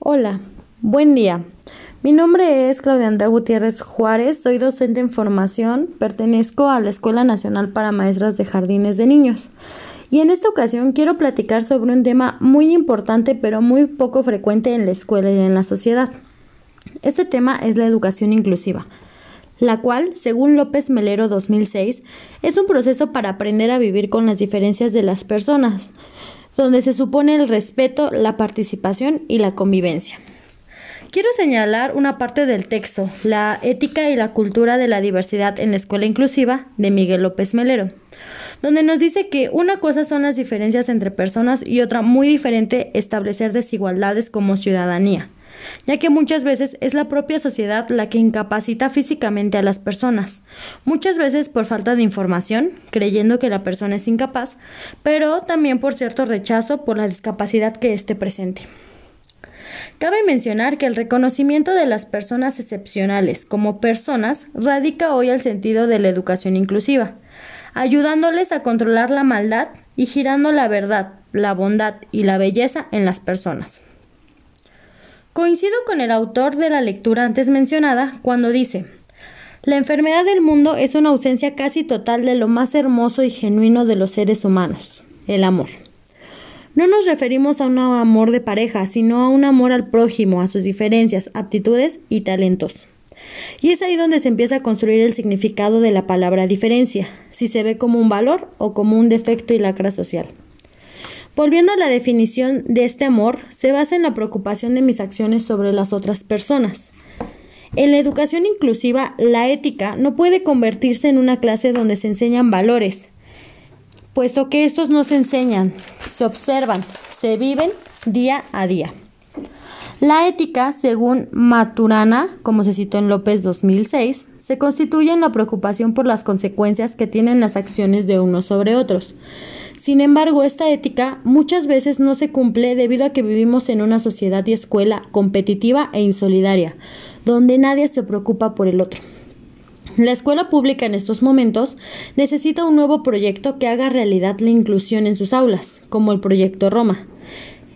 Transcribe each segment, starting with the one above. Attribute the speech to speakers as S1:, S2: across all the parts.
S1: Hola, buen día. Mi nombre es Claudia Andrea Gutiérrez Juárez, soy docente en formación, pertenezco a la Escuela Nacional para Maestras de Jardines de Niños. Y en esta ocasión quiero platicar sobre un tema muy importante pero muy poco frecuente en la escuela y en la sociedad. Este tema es la educación inclusiva, la cual, según López Melero 2006, es un proceso para aprender a vivir con las diferencias de las personas, donde se supone el respeto, la participación y la convivencia. Quiero señalar una parte del texto, La ética y la cultura de la diversidad en la escuela inclusiva, de Miguel López Melero, donde nos dice que una cosa son las diferencias entre personas y otra muy diferente establecer desigualdades como ciudadanía ya que muchas veces es la propia sociedad la que incapacita físicamente a las personas, muchas veces por falta de información, creyendo que la persona es incapaz, pero también por cierto rechazo por la discapacidad que esté presente. Cabe mencionar que el reconocimiento de las personas excepcionales como personas radica hoy al sentido de la educación inclusiva, ayudándoles a controlar la maldad y girando la verdad, la bondad y la belleza en las personas. Coincido con el autor de la lectura antes mencionada cuando dice La enfermedad del mundo es una ausencia casi total de lo más hermoso y genuino de los seres humanos, el amor. No nos referimos a un amor de pareja, sino a un amor al prójimo, a sus diferencias, aptitudes y talentos. Y es ahí donde se empieza a construir el significado de la palabra diferencia, si se ve como un valor o como un defecto y lacra social. Volviendo a la definición de este amor, se basa en la preocupación de mis acciones sobre las otras personas. En la educación inclusiva, la ética no puede convertirse en una clase donde se enseñan valores, puesto que estos no se enseñan, se observan, se viven día a día. La ética, según Maturana, como se citó en López 2006, se constituye en la preocupación por las consecuencias que tienen las acciones de unos sobre otros. Sin embargo, esta ética muchas veces no se cumple debido a que vivimos en una sociedad y escuela competitiva e insolidaria, donde nadie se preocupa por el otro. La escuela pública en estos momentos necesita un nuevo proyecto que haga realidad la inclusión en sus aulas, como el proyecto Roma,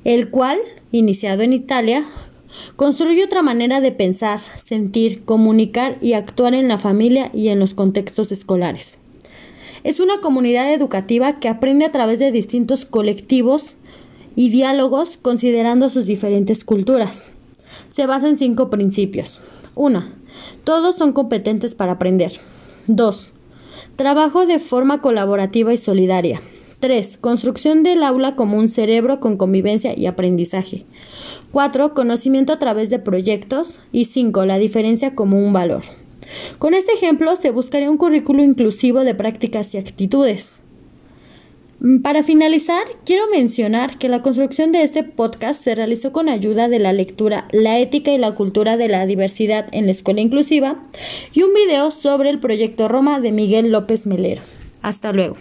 S1: el cual, iniciado en Italia, construye otra manera de pensar, sentir, comunicar y actuar en la familia y en los contextos escolares. Es una comunidad educativa que aprende a través de distintos colectivos y diálogos considerando sus diferentes culturas. Se basa en cinco principios. 1. Todos son competentes para aprender. 2. Trabajo de forma colaborativa y solidaria. 3. Construcción del aula como un cerebro con convivencia y aprendizaje. 4. Conocimiento a través de proyectos. Y 5. La diferencia como un valor. Con este ejemplo se buscaría un currículo inclusivo de prácticas y actitudes. Mm, para finalizar, quiero mencionar que la construcción de este podcast se realizó con ayuda de la lectura La ética y la cultura de la diversidad en la escuela inclusiva y un video sobre el proyecto Roma de Miguel López Melero. Hasta luego.